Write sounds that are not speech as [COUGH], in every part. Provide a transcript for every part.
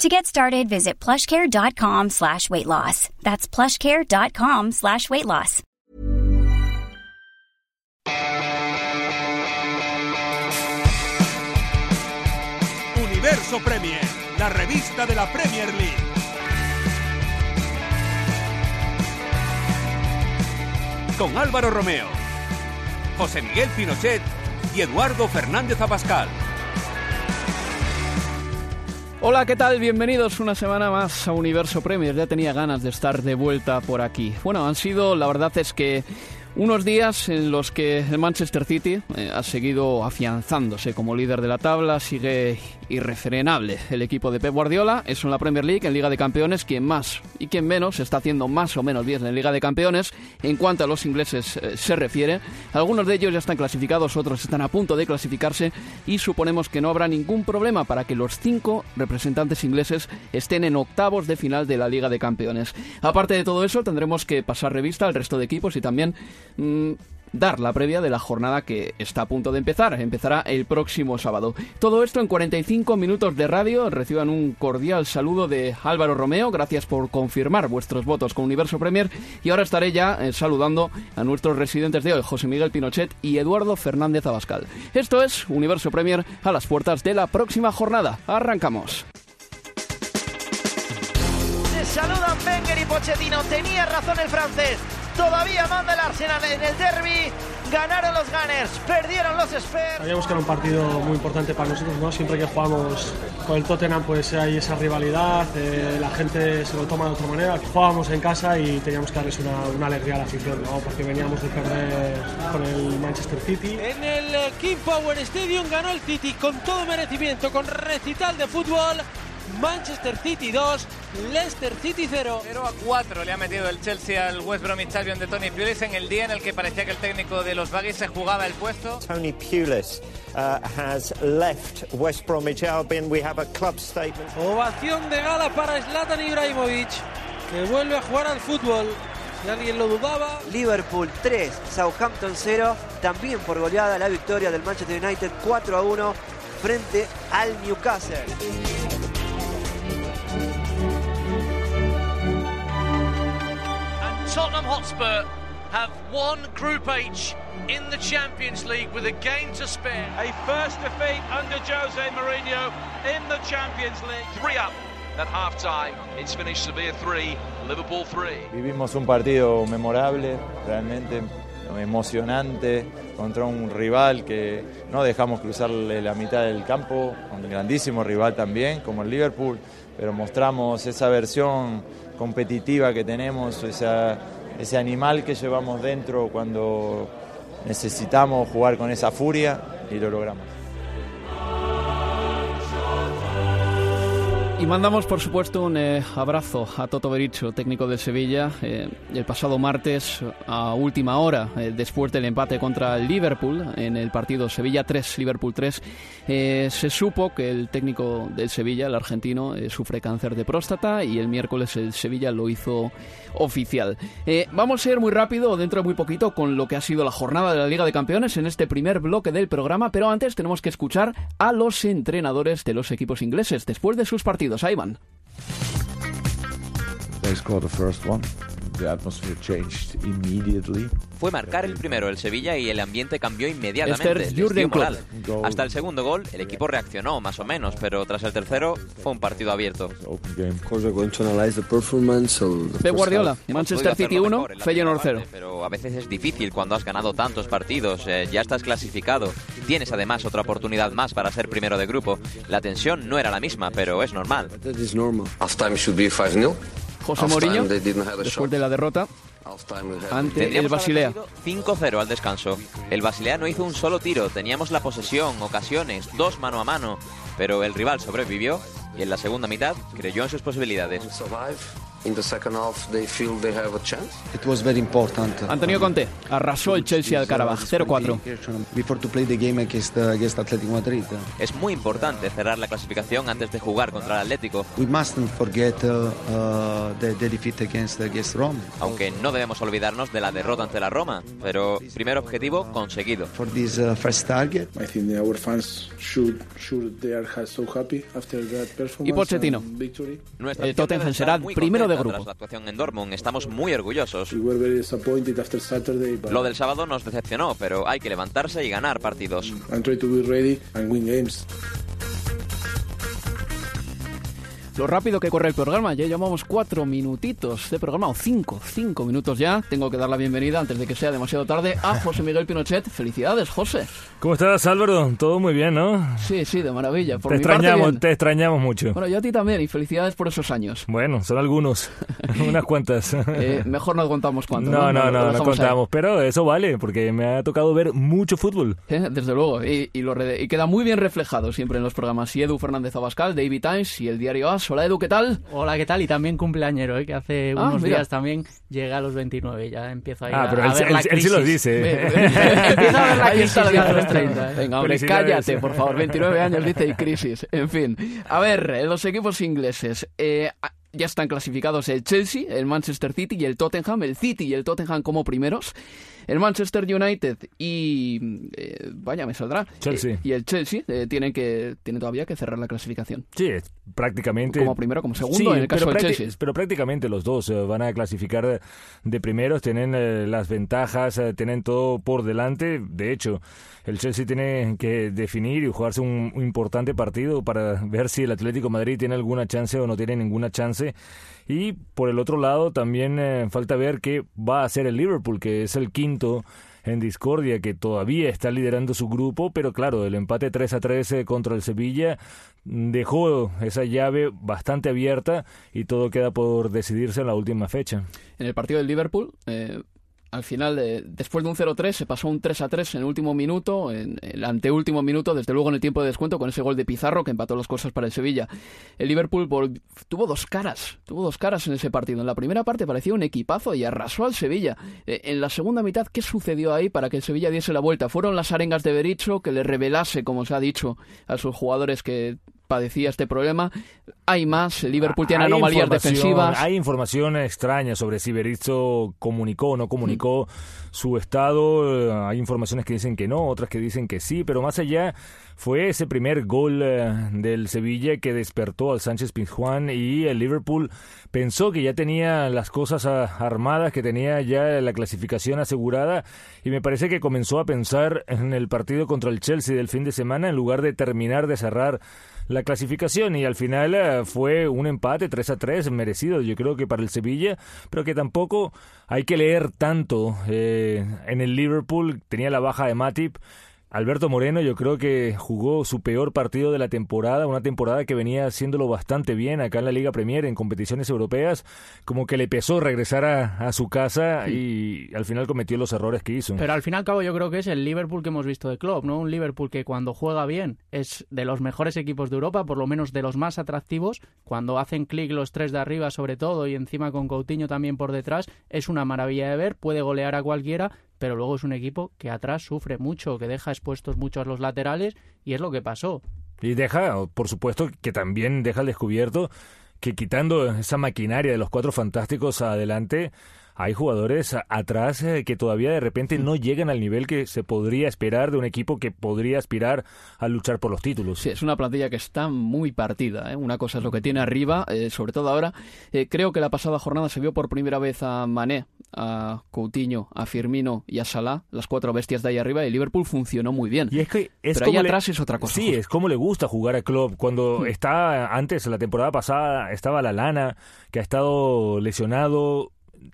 To get started, visit plushcare.com slash weight loss. That's plushcare.com slash weight loss. Universo Premier, la revista de la Premier League. Con Álvaro Romeo, José Miguel Pinochet y Eduardo Fernández Abascal. Hola, ¿qué tal? Bienvenidos una semana más a Universo Premier. Ya tenía ganas de estar de vuelta por aquí. Bueno, han sido, la verdad es que unos días en los que el Manchester City eh, ha seguido afianzándose como líder de la tabla, sigue irrefrenable el equipo de Pep Guardiola, es en la Premier League, en Liga de Campeones, quien más y quien menos está haciendo más o menos bien en Liga de Campeones en cuanto a los ingleses eh, se refiere. Algunos de ellos ya están clasificados, otros están a punto de clasificarse y suponemos que no habrá ningún problema para que los cinco representantes ingleses estén en octavos de final de la Liga de Campeones. Aparte de todo eso, tendremos que pasar revista al resto de equipos y también mm, dar la previa de la jornada que está a punto de empezar. Empezará el próximo sábado. Todo esto en 45 minutos de radio. Reciban un cordial saludo de Álvaro Romeo. Gracias por confirmar vuestros votos con Universo Premier. Y ahora estaré ya eh, saludando a nuestros residentes de hoy, José Miguel Pinochet y Eduardo Fernández Abascal. Esto es Universo Premier a las puertas de la próxima jornada. Arrancamos. Saludan Wenger y Pochettino. Tenía razón el francés. Todavía manda el Arsenal en el derby. Ganaron los Gunners, perdieron los Spurs. Sabíamos que era un partido muy importante para nosotros, ¿no? Siempre que jugamos con el Tottenham, pues hay esa rivalidad, eh, la gente se lo toma de otra manera. Jugábamos en casa y teníamos que darles una, una alegría a la afición, ¿no? Porque veníamos de perder con el Manchester City. En el King Power Stadium ganó el City con todo merecimiento, con recital de fútbol. Manchester City 2, Leicester City 0. 0 a 4 le ha metido el Chelsea al West Bromwich Albion de Tony Pulis en el día en el que parecía que el técnico de los Baggies se jugaba el puesto. Tony Pulis uh, has left West Bromwich Albion. We have a club statement. Ovación de gala para Zlatan Ibrahimovic, que vuelve a jugar al fútbol. Si alguien lo dudaba. Liverpool 3, Southampton 0. También por goleada la victoria del Manchester United 4 a 1 frente al Newcastle. Tottenham Hotspur have won Group H in the Champions League with a game to spare. A first defeat under Jose Mourinho in the Champions League. Three up at half time. It's finished Sevilla 3, Liverpool 3. Vivimos un partido memorable, realmente emocionante, contra un rival que no dejamos cruzarle la mitad del campo, un grandísimo rival también, como el Liverpool, pero mostramos esa versión competitiva que tenemos, ese animal que llevamos dentro cuando necesitamos jugar con esa furia y lo logramos. Y mandamos, por supuesto, un eh, abrazo a Toto Bericho, técnico de Sevilla. Eh, el pasado martes, a última hora, eh, después del empate contra el Liverpool, en el partido Sevilla 3, Liverpool 3, se supo que el técnico del Sevilla, el argentino, sufre cáncer de próstata y el miércoles el Sevilla lo hizo oficial. vamos a ir muy rápido, dentro de muy poquito, con lo que ha sido la jornada de la Liga de Campeones en este primer bloque del programa, pero antes tenemos que escuchar a los entrenadores de los equipos ingleses después de sus partidos. They scored the first one. Fue marcar el primero el Sevilla y el ambiente cambió inmediatamente. Jurgen Klopp. Hasta el segundo gol, el equipo reaccionó más o menos, pero tras el tercero fue un partido abierto. Pep Guardiola, Manchester City hacerlo 1, mejor en la Feyenoord primera 0. parte, Pero a veces es difícil cuando has ganado tantos partidos, eh, ya estás clasificado, tienes además otra oportunidad más para ser primero de grupo. La tensión no era la misma, pero es normal. Halftime should be 5-0. José Mourinho, después de la derrota ante el Basilea. haber sido 5-0 al descanso. El Basilea no hizo un solo tiro, teníamos la posesión, ocasiones, dos mano a mano, pero el rival sobrevivió y en la segunda mitad creyó en sus posibilidades. Survive. In the second half, they feel they have a chance. It was very important. Antonio Conte arrasó el Chelsea al Karabaj 0-4. Before to play the game against, uh, against Atletico Madrid. Es muy importante cerrar la clasificación antes de jugar contra el Atlético, We mustn't forget uh, uh, the, the defeat against, against Rome. aunque no debemos olvidarnos de la derrota ante la Roma. Pero primer objetivo conseguido. For this uh, first target, I think our fans should should they are so happy after that performance Y Pochettino. and victory. Nuestra El Tottenham será muy primero de grupo. Tras la actuación en Dortmund estamos muy orgullosos. Lo del sábado nos decepcionó, pero hay que levantarse y ganar partidos. Lo rápido que corre el programa, ya llevamos cuatro minutitos de programa, o cinco, cinco minutos ya. Tengo que dar la bienvenida, antes de que sea demasiado tarde, a [LAUGHS] José Miguel Pinochet. Felicidades, José. ¿Cómo estás, Álvaro? Todo muy bien, ¿no? Sí, sí, de maravilla. Por te mi extrañamos, te extrañamos mucho. Bueno, yo a ti también, y felicidades por esos años. Bueno, son algunos, [LAUGHS] [LAUGHS] unas cuantas. Eh, mejor no contamos cuánto. no, no, no, no ahí. contamos, pero eso vale, porque me ha tocado ver mucho fútbol. Eh, Desde luego, y, y lo re- y queda muy bien reflejado siempre en los programas. Y Edu Fernández Abascal, David Times y el diario AS. Hola Edu, ¿qué tal? Hola, ¿qué tal? Y también cumpleañero, ¿eh? que hace Ah, unos mira. días también llega a los 29. Ya empiezo ahí Ah, a, pero a él, ver él- la él sí lo dice. [LAUGHS] Ve- Empiezo a ver la crisis a los diferencia. 30. ¿eh? Venga, hombre, cállate, por favor. 29 años, dice, y crisis. En fin. A ver, eh, los equipos ingleses. eh, ya están clasificados el Chelsea, el Manchester City y el Tottenham. El City y el Tottenham como primeros. El Manchester United y... eh, vaya, me saldrá. Chelsea. Eh, y el Chelsea eh, tienen, que, tienen todavía que cerrar la clasificación. Sí, prácticamente. Como primero, como segundo, Sí, en el caso del Chelsea. Pero prácticamente los dos eh, van a clasificar de, de primeros, tienen eh, las ventajas, tienen todo por delante. De hecho, el Chelsea tiene que definir y jugarse un, un importante partido para ver si el Atlético de Madrid tiene alguna chance o no tiene ninguna chance. Y por el otro lado, también eh, falta ver qué va a hacer el Liverpool, que es el quinto en discordia, que todavía está liderando su grupo, pero claro, el empate 3 a 3 eh, contra el Sevilla dejó esa llave bastante abierta y todo queda por decidirse en la última fecha. En el partido del Liverpool, eh, al final, eh, después de un 0-3, se pasó un 3-3 en el último minuto, en el anteúltimo minuto, desde luego en el tiempo de descuento, con ese gol de Pizarro que empató las cosas para el Sevilla. El Liverpool tuvo dos caras, tuvo dos caras en ese partido. En la primera parte parecía un equipazo y arrasó al Sevilla. Eh, en la segunda mitad, ¿qué sucedió ahí para que el Sevilla diese la vuelta? Fueron las arengas de Berizzo que le revelase, como se ha dicho, a sus jugadores que padecía este problema. Hay más, el Liverpool tiene anomalías defensivas. Hay información extraña sobre si Berizzo comunicó o no comunicó su estado. Eh, Hay informaciones que dicen que no, otras que dicen que sí, pero más allá fue ese primer gol eh, del Sevilla que despertó al Sánchez Pizjuán y el Liverpool pensó que ya tenía las cosas ah, armadas, que tenía ya la clasificación asegurada y me parece que comenzó a pensar en el partido contra el Chelsea del fin de semana en lugar de terminar de cerrar la clasificación y al final eh, fue un empate 3 a 3 merecido yo creo que para el Sevilla pero que tampoco hay que leer tanto eh, en el Liverpool. Tenía la baja de Matip Alberto Moreno yo creo que jugó su peor partido de la temporada, una temporada que venía haciéndolo bastante bien acá en la Liga Premier, en competiciones europeas, como que le pesó regresar a, a su casa y al final cometió los errores que hizo. Pero al fin y al cabo yo creo que es el Liverpool que hemos visto de Klopp, ¿no? Un Liverpool que cuando juega bien es de los mejores equipos de Europa, por lo menos de los más atractivos. Cuando hacen clic los tres de arriba sobre todo y encima con Coutinho también por detrás, es una maravilla de ver, puede golear a cualquiera, pero luego es un equipo que atrás sufre mucho, que deja expuestos mucho a los laterales y es lo que pasó. Y deja, por supuesto, que también deja al descubierto que quitando esa maquinaria de los cuatro fantásticos adelante, hay jugadores atrás eh, que todavía de repente no llegan al nivel que se podría esperar de un equipo que podría aspirar a luchar por los títulos. Sí, es una plantilla que está muy partida. ¿eh? Una cosa es lo que tiene arriba, eh, sobre todo ahora. creo que la pasada jornada se vio por primera vez a Mané, a Coutinho, a Firmino y a Salah, las cuatro bestias de ahí arriba, y Liverpool funcionó muy bien. Y es que es Pero ahí atrás es otra cosa. Sí, es como le gusta jugar a Klopp. Cuando hmm. está antes, la temporada pasada, estaba la lana, que ha estado lesionado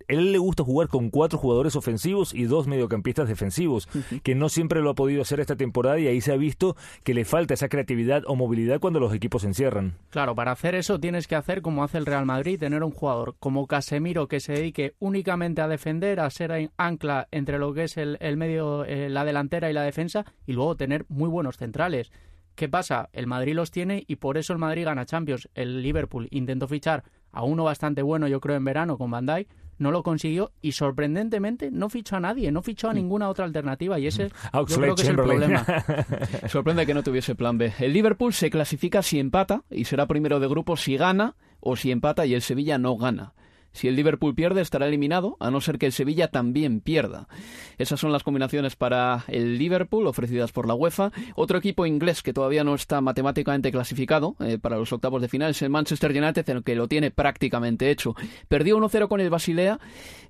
él le gusta jugar con cuatro jugadores ofensivos y dos mediocampistas defensivos, que no siempre lo ha podido hacer esta temporada y ahí se ha visto que le falta esa creatividad o movilidad cuando los equipos se encierran. Claro, para hacer eso tienes que hacer como hace el Real Madrid, tener un jugador como Casemiro que se dedique únicamente a defender, a ser ancla entre lo que es el, medio, eh, la delantera y la defensa y luego tener muy buenos centrales. ¿Qué pasa? El Madrid los tiene y por eso el Madrid gana Champions. El Liverpool intentó fichar a uno bastante bueno, yo creo, en verano con Van Dijk, no lo consiguió y sorprendentemente no fichó a nadie, no fichó a mm. ninguna otra alternativa y ese yo creo que es el problema. [LAUGHS] Sorprende que no tuviese plan B. El Liverpool se clasifica si empata y será primero de grupo si gana o si empata y el Sevilla no gana. Si el Liverpool pierde, estará eliminado, a no ser que el Sevilla también pierda. Esas son las combinaciones para el Liverpool ofrecidas por la UEFA. Otro equipo inglés que todavía no está matemáticamente clasificado eh, para los octavos de final es el Manchester United, en el que lo tiene prácticamente hecho. Perdió 1-0 con el Basilea.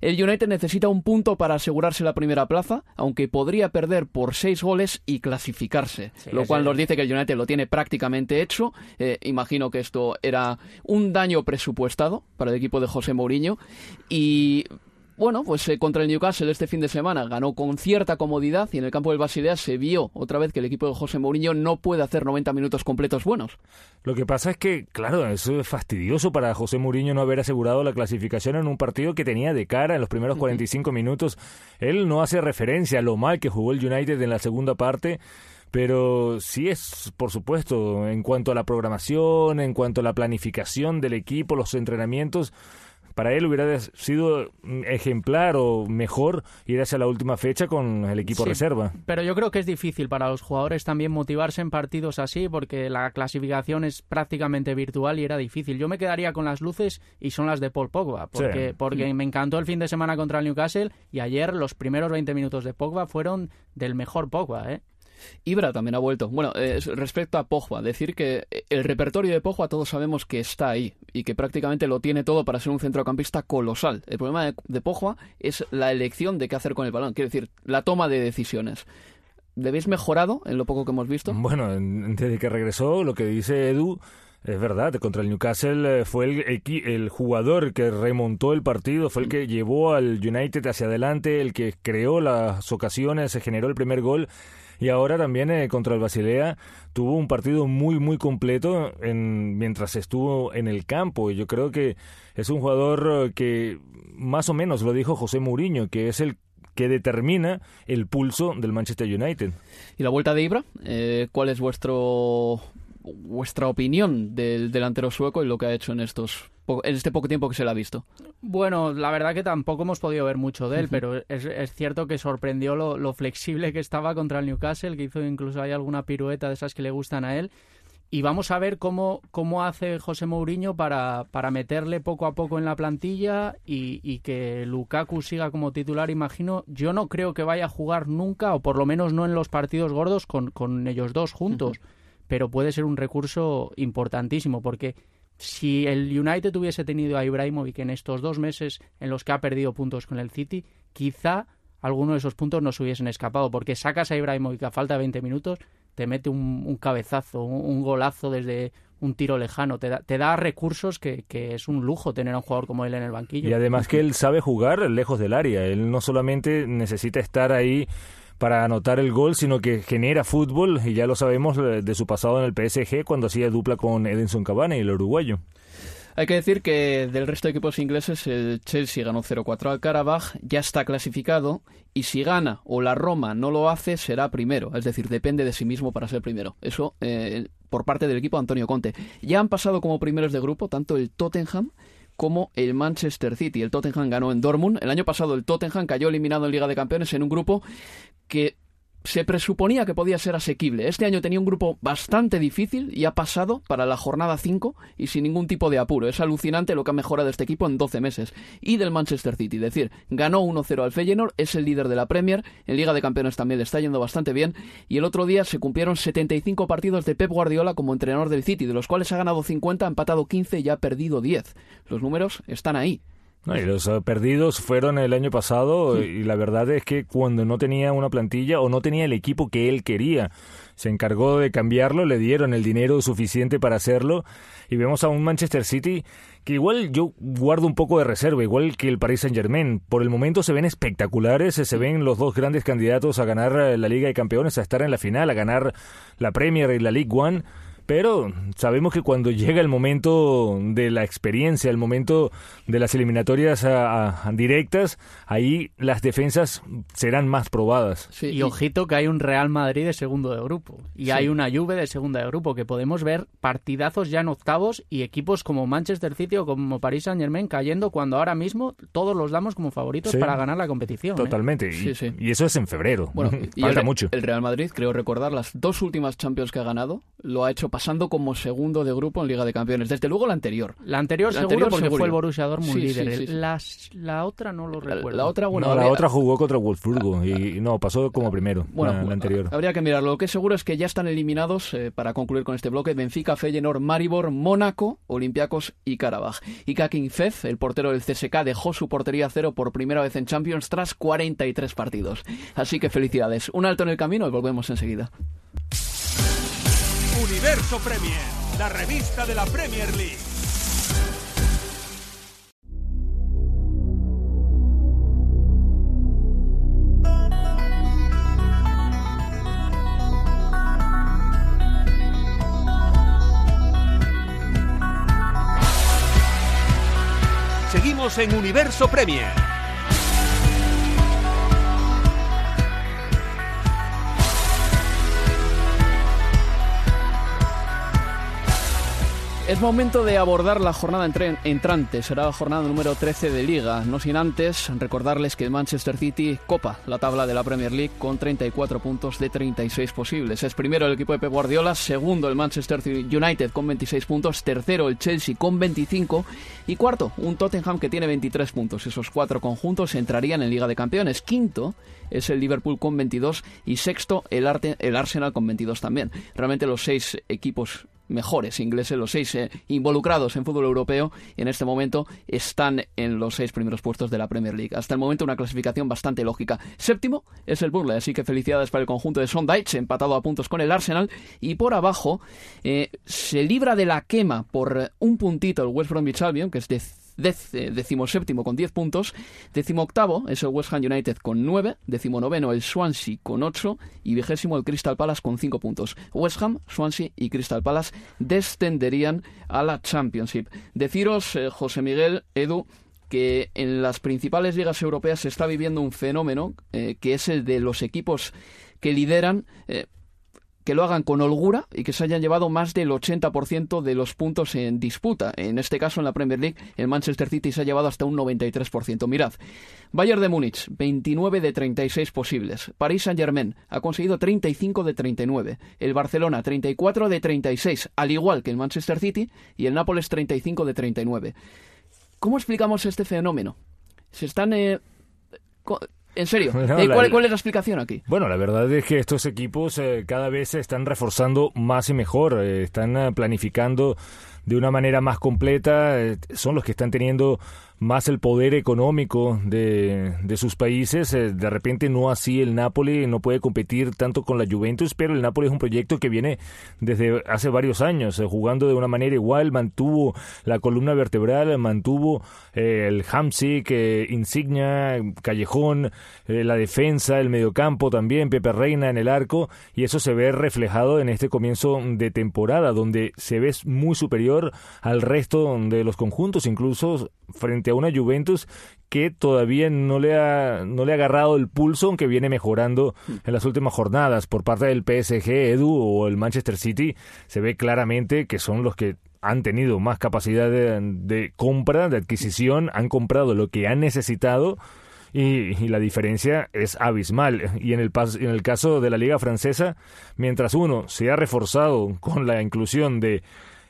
El United necesita un punto para asegurarse la primera plaza, aunque podría perder por seis goles y clasificarse. lo cual nos dice que el United lo tiene prácticamente hecho. Eh, imagino que esto era un daño presupuestado para el equipo de José Mourinho y bueno, pues eh, contra el Newcastle este fin de semana ganó con cierta comodidad y en el campo del Basilea se vio otra vez que el equipo de José Mourinho no puede hacer 90 minutos completos buenos. Lo que pasa es que, claro, eso es fastidioso para José Mourinho no haber asegurado la clasificación en un partido que tenía de cara en los primeros 45 minutos. Él no hace referencia a lo mal que jugó el United en la segunda parte pero sí es, por supuesto, en cuanto a la programación, en cuanto a la planificación del equipo, los entrenamientos, para él hubiera sido ejemplar o mejor ir hacia la última fecha con el equipo reserva. Pero yo creo que es difícil para los jugadores también motivarse en partidos así porque la clasificación es prácticamente virtual y era difícil. Yo me quedaría con las luces y son las de Paul Pogba porque, porque me encantó el fin de semana contra el Newcastle y ayer los primeros 20 minutos de Pogba fueron del mejor Pogba, ¿eh? Ibra también ha vuelto. Bueno, eh, respecto a Pogba, decir que el repertorio de Pogba todos sabemos que está ahí y que prácticamente lo tiene todo para ser un centrocampista colosal. El problema de, de es la elección de qué hacer con el balón, quiero decir, la toma de decisiones. ¿Le habéis mejorado en lo poco que hemos visto? Bueno, desde que regresó, lo que dice Edu, es verdad, contra el Newcastle eh, fue el, el, jugador que remontó el partido, fue el que llevó al United hacia adelante, el que creó las ocasiones, se generó el primer gol y ahora también eh, contra el Basilea tuvo un partido muy, muy completo en, mientras estuvo en el campo. Y yo creo que es un jugador eh, que más o menos lo dijo José Mourinho, que es el que determina el pulso del Manchester United. ¿Y la vuelta de Ibra? Eh, ¿Cuál es vuestro vuestra opinión del delantero sueco y lo que ha hecho en estos en este poco tiempo que se le ha visto? Bueno, la verdad que tampoco hemos podido ver mucho de él, pero es, cierto que sorprendió lo, flexible que estaba contra el Newcastle, que hizo incluso hay alguna pirueta de esas que le gustan a él. Y vamos a ver cómo, cómo hace José Mourinho para, para meterle poco a poco en la plantilla y, y, que Lukaku siga como titular, imagino. Yo no creo que vaya a jugar nunca, o por lo menos no en los partidos gordos, con, con ellos dos juntos. Pero puede ser un recurso importantísimo, porque si el United hubiese tenido a Ibrahimovic en estos dos meses en los que ha perdido puntos con el City, quizá alguno de esos puntos no se hubiesen escapado, porque sacas a Ibrahimovic a falta de 20 minutos, te mete un, cabezazo, un, golazo desde un tiro lejano, te da, te da recursos que, que, es un lujo tener a un jugador como él en el banquillo. Y además que él sabe jugar lejos del área, él no solamente necesita estar ahí para anotar el gol, sino que genera fútbol y ya lo sabemos eh, de su pasado en el PSG cuando hacía dupla con Edinson Cavani, el uruguayo. Hay que decir que del resto de equipos ingleses el Chelsea ganó 0-4 al Karabaj, ya está clasificado y si gana o la Roma no lo hace será primero, es decir, depende de sí mismo para ser primero. Eso eh, por parte del equipo Antonio Conte. Ya han pasado como primeros de grupo tanto el Tottenham como el Manchester City. El Tottenham ganó en Dortmund. El año pasado el Tottenham cayó eliminado en Liga de Campeones en un grupo que se presuponía que podía ser asequible. Este año tenía un grupo bastante difícil y ha pasado para la jornada 5 y sin ningún tipo de apuro. Es alucinante lo que ha mejorado este equipo en 12 meses. Y del Manchester City, es decir, ganó 1-0 al Feyenoord, es el líder de la Premier, en Liga de Campeones también le está yendo bastante bien y el otro día se cumplieron 75 partidos de Pep Guardiola como entrenador del City, de los cuales ha ganado 50, ha empatado 15 y ha perdido 10. Los números están ahí. Y los eh, perdidos fueron el año pasado y la verdad es que cuando no tenía una plantilla o no tenía el equipo que él quería, se encargó de cambiarlo, le dieron el dinero suficiente para hacerlo y vemos a un Manchester City que igual yo guardo un poco de reserva, igual que el Paris Saint Germain. Por el momento se ven espectaculares, se ven los dos grandes candidatos a ganar eh, la Liga de Campeones, a estar en la final, a ganar la Premier y la League One pero sabemos que cuando llega el momento de la experiencia, el momento de las eliminatorias a, directas, ahí las defensas serán más probadas. y ojito que hay un Real Madrid de segundo de grupo y hay una Juve de segunda de grupo que podemos ver partidazos ya en octavos y equipos como Manchester City o como Paris Saint Germain cayendo cuando ahora mismo todos los damos como favoritos para ganar la competición. ¿eh? Totalmente. Y, eso es en febrero. Bueno, [LAUGHS] Falta mucho. El Real Madrid, creo recordar, las dos últimas Champions que ha ganado, lo ha hecho pasando como segundo de grupo en Liga de Campeones. Desde luego la anterior. La anterior seguro porque fue el Borussia Dortmund líder. la otra no lo recuerdo. La, otra, bueno, la otra jugó contra Wolfsburgo y, no, pasó como primero. Bueno, la, anterior. Habría que mirarlo. Lo que es seguro es que ya están eliminados, eh, para concluir con este bloque, Benfica, Feyenoord, Maribor, Mónaco, Olympiacos y Karabaj. Y Kakin Fez, el portero del CSK, dejó su portería cero por primera vez en Champions tras 43 partidos. Así que felicidades. Un alto en el camino y volvemos enseguida. Universo Premier, la revista de la Premier League. Seguimos en Universo Premier. Es momento de abordar la jornada entrante. Será la jornada número 13 de Liga. No sin antes recordarles que el Manchester City copa la tabla de la Premier League con 34 puntos de 36 posibles. Es primero el equipo de Pep Guardiola, segundo el Manchester United con 26 puntos, tercero el Chelsea con 25 y cuarto un Tottenham que tiene 23 puntos. Esos cuatro conjuntos entrarían en Liga de Campeones. Quinto es el Liverpool con 22 y sexto el, el Arsenal con 22 también. Realmente los seis equipos mejores ingleses, los seis eh, involucrados en fútbol europeo, en este momento están en los seis primeros puestos de la Premier League. Hasta el momento una clasificación bastante lógica. Séptimo es el Burnley, así que felicidades para el conjunto de Sondage, empatado a puntos con el Arsenal. Y por abajo eh, se libra de la quema por un puntito el West Bromwich Albion, que es de decimoséptimo con 10 puntos, octavo es el West Ham United con 9, noveno el Swansea con 8 y vigésimo el Crystal Palace con 5 puntos. West Ham, Swansea y Crystal Palace descenderían a la Championship. Deciros, eh, José Miguel, Edu, que en las principales ligas europeas se está viviendo un fenómeno eh, que es el de los equipos que lideran que lo hagan con holgura y que se hayan llevado más del 80% de los puntos en disputa. En este caso, en la Premier League, el Manchester City se ha llevado hasta un 93%. Mirad, Bayern de Múnich, 29 de 36 posibles. París Saint-Germain ha conseguido 35 de 39. El Barcelona, 34 de 36, al igual que el Manchester City, y el Nápoles, 35 de 39. ¿Cómo explicamos este fenómeno? Se están... Eh, en serio, [LAUGHS] eh, ¿cuál, es la explicación aquí? Bueno, la verdad es que estos equipos eh, cada vez se están reforzando más y mejor, eh, están planificando de una manera más completa, son los que están teniendo más el poder económico de, de sus países. Eh, de repente no así el Napoli no puede competir tanto con la Juventus, pero el Napoli es un proyecto que viene desde hace varios años, eh, jugando de una manera igual, mantuvo la columna vertebral, mantuvo eh, el Hamsik, Insignia, Callejón, la defensa, el mediocampo también, Pepe Reina en el arco, y eso se ve reflejado en este comienzo de temporada, donde se ve muy superior al resto de los conjuntos, incluso frente a una Juventus que todavía no le ha, no le ha agarrado el pulso, aunque viene mejorando en las últimas jornadas. Por parte del PSG, Edu o el Manchester City, se ve claramente que son los que han tenido más capacidad de, de compra, de adquisición, han comprado lo que han necesitado y, la diferencia es abismal. Y en el, en el caso de la liga francesa, mientras uno se ha reforzado con la inclusión de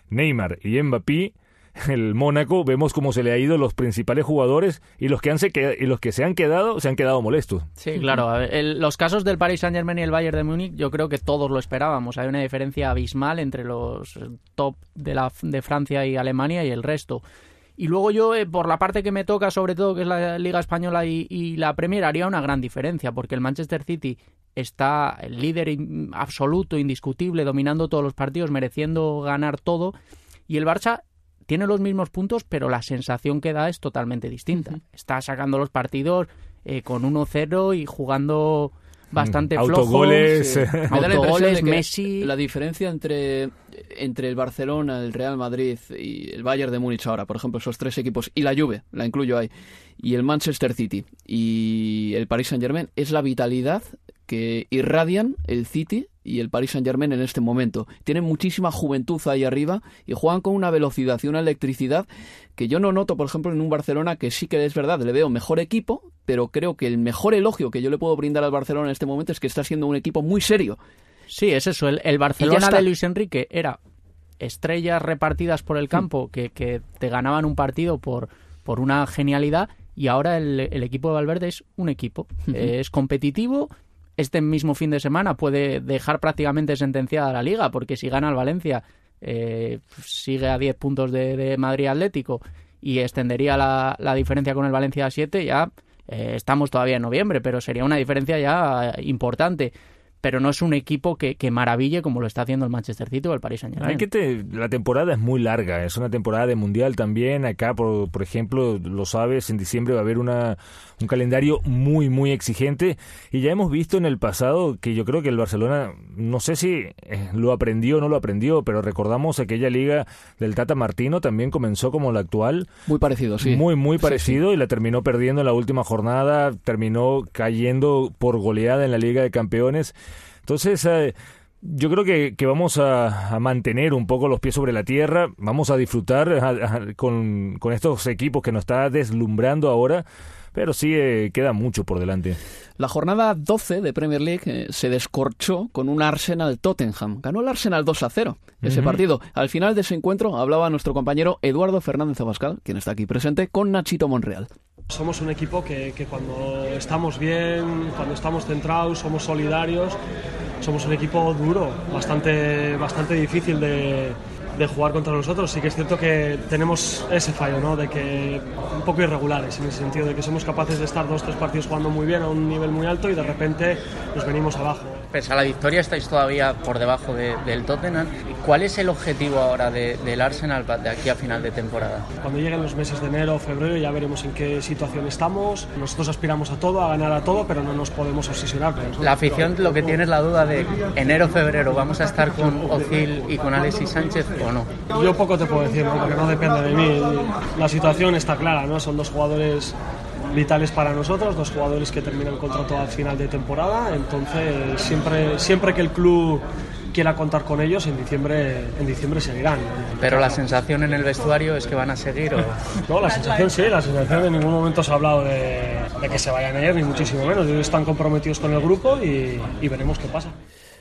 Neymar y Mbappé, [LAUGHS] el Mónaco vemos cómo se le ha ido los principales jugadores y los que han se y los que se han quedado se han quedado molestos. Sí, claro. los casos del Paris Saint Germain y el Bayern de Múnich, yo creo que todos lo esperábamos. Hay una diferencia abismal entre los top de la de Francia y Alemania y el resto. Y luego yo, eh, por la parte que me toca, sobre todo, que es la Liga Española y, la Premier, haría una gran diferencia, porque el Manchester City está el líder absoluto, indiscutible, dominando todos los partidos, mereciendo ganar todo, y el Barça tiene los mismos puntos, pero la sensación que da es totalmente distinta. Está sacando los partidos eh, con 1-0 y jugando bastante autogoles, [LAUGHS] autogoles Messi. La diferencia entre, entre el Barcelona, el Real Madrid y el Bayern de Múnich ahora, por ejemplo, esos tres equipos, y la Juve, la incluyo ahí, y el Manchester City y el Paris Saint Germain, es la vitalidad que irradian el City y el Paris Saint Germain en este momento. Tienen muchísima juventud ahí arriba y juegan con una velocidad y una electricidad que yo no noto, por ejemplo, en un Barcelona que sí que es verdad, le veo mejor equipo, pero creo que el mejor elogio que yo le puedo brindar al Barcelona en este momento es que está siendo un equipo muy serio. Sí, es eso. El, Barcelona de Luis Enrique era estrellas repartidas por el hmm. campo que, que te ganaban un partido por, por una genialidad y ahora el, equipo de Valverde es un equipo. Es competitivo este mismo fin de semana puede dejar prácticamente sentenciada la liga, porque si gana el Valencia, eh, sigue a 10 puntos de, Madrid Atlético y extendería la, diferencia con el Valencia a 7, ya eh, estamos todavía en noviembre, pero sería una diferencia ya importante pero no es un equipo que, que, maraville como lo está haciendo el Manchester City o el Paris Saint-Germain. que la temporada es muy larga, es una temporada de mundial también. Acá, por, por ejemplo, lo sabes, en diciembre va a haber una, un calendario muy, muy exigente. Y ya hemos visto en el pasado que yo creo que el Barcelona, no sé si eh, lo aprendió o no lo aprendió, pero recordamos aquella liga del Tata Martino, también comenzó como la actual. Muy parecido, sí. Muy, muy parecido y la terminó perdiendo en la última jornada, terminó cayendo por goleada en la Liga de Campeones. Entonces, eh, yo creo que, que vamos a, mantener un poco los pies sobre la tierra, vamos a disfrutar con, con, estos equipos que nos está deslumbrando ahora, pero sí eh, queda mucho por delante. La jornada 12 de Premier League eh, se descorchó con un Arsenal Tottenham. Ganó el Arsenal 2 a 0 ese partido. Al final de ese encuentro hablaba nuestro compañero Eduardo Fernández Abascal, quien está aquí presente, con Nachito Monreal. Somos un equipo que, cuando estamos bien, cuando estamos centrados, somos solidarios, somos un equipo duro, bastante, bastante difícil de, de jugar contra nosotros. Sí que es cierto que tenemos ese fallo, ¿no? De que un poco irregulares, en el sentido de que somos capaces de estar dos, tres partidos jugando muy bien a un nivel muy alto y de repente nos venimos abajo pese a la victoria estáis todavía por debajo del Tottenham. ¿Cuál es el objetivo ahora del Arsenal de aquí a final de temporada? Cuando lleguen los meses de enero o febrero ya veremos en qué situación estamos. Nosotros aspiramos a todo, a ganar a todo, pero no nos podemos obsesionar. La afición lo que tiene es la duda de enero-febrero, ¿vamos a estar con Ozil y con Alexis Sánchez o no? Yo poco te puedo decir, porque no depende de mí. La situación está clara, ¿no? Son dos jugadores vitales para nosotros, dos jugadores que terminan contrato al final de temporada, entonces siempre, siempre que el club quiera contar con ellos, en diciembre, en diciembre seguirán. Pero la sensación en el vestuario es que van a seguir o... No, la sensación sí, la sensación en ningún momento se ha hablado de, que se vayan a ir, ni muchísimo menos. Ellos están comprometidos con el grupo y, veremos qué pasa.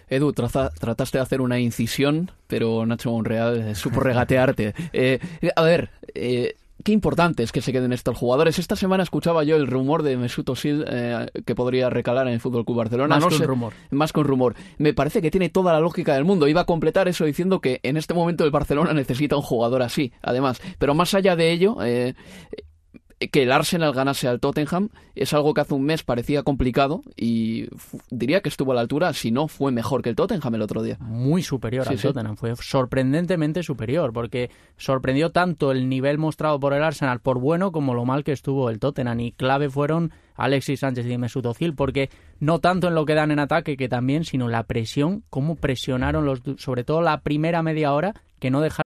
Edu, trataste de hacer una incisión, pero Nacho Monreal supo regatearte. Eh, a ver, eh, qué importante es que se queden estos jugadores. Esta semana escuchaba yo el rumor de Mesut Özil eh, que podría recalar en el Fútbol Club Barcelona. Más con rumor. Más con rumor. Me parece que tiene toda la lógica del mundo. Iba a completar eso diciendo que en este momento el Barcelona [LAUGHS] necesita un jugador así, además. Pero más allá de ello, eh, que el Arsenal ganase al Tottenham es algo que hace un mes parecía complicado y diría que estuvo a la altura, si no fue mejor que el Tottenham el otro día. Muy superior al Tottenham, fue sorprendentemente superior, porque sorprendió tanto el nivel mostrado por el Arsenal por bueno como lo mal que estuvo el Tottenham y clave fueron Alexis Sánchez y Mesut Özil, porque no tanto en lo que dan en ataque que también, sino la presión, cómo presionaron los sobre todo la primera media hora que no dejaron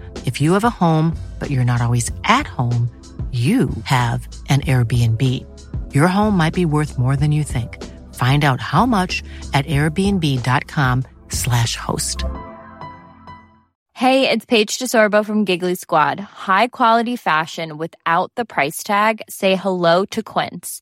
If you have a home, but you're not always at home, you have an Airbnb. Your home might be worth more than you think. Find out how much at airbnb.com/slash host. Hey, it's Paige DeSorbo from Giggly Squad. High quality fashion without the price tag. Say hello to Quince.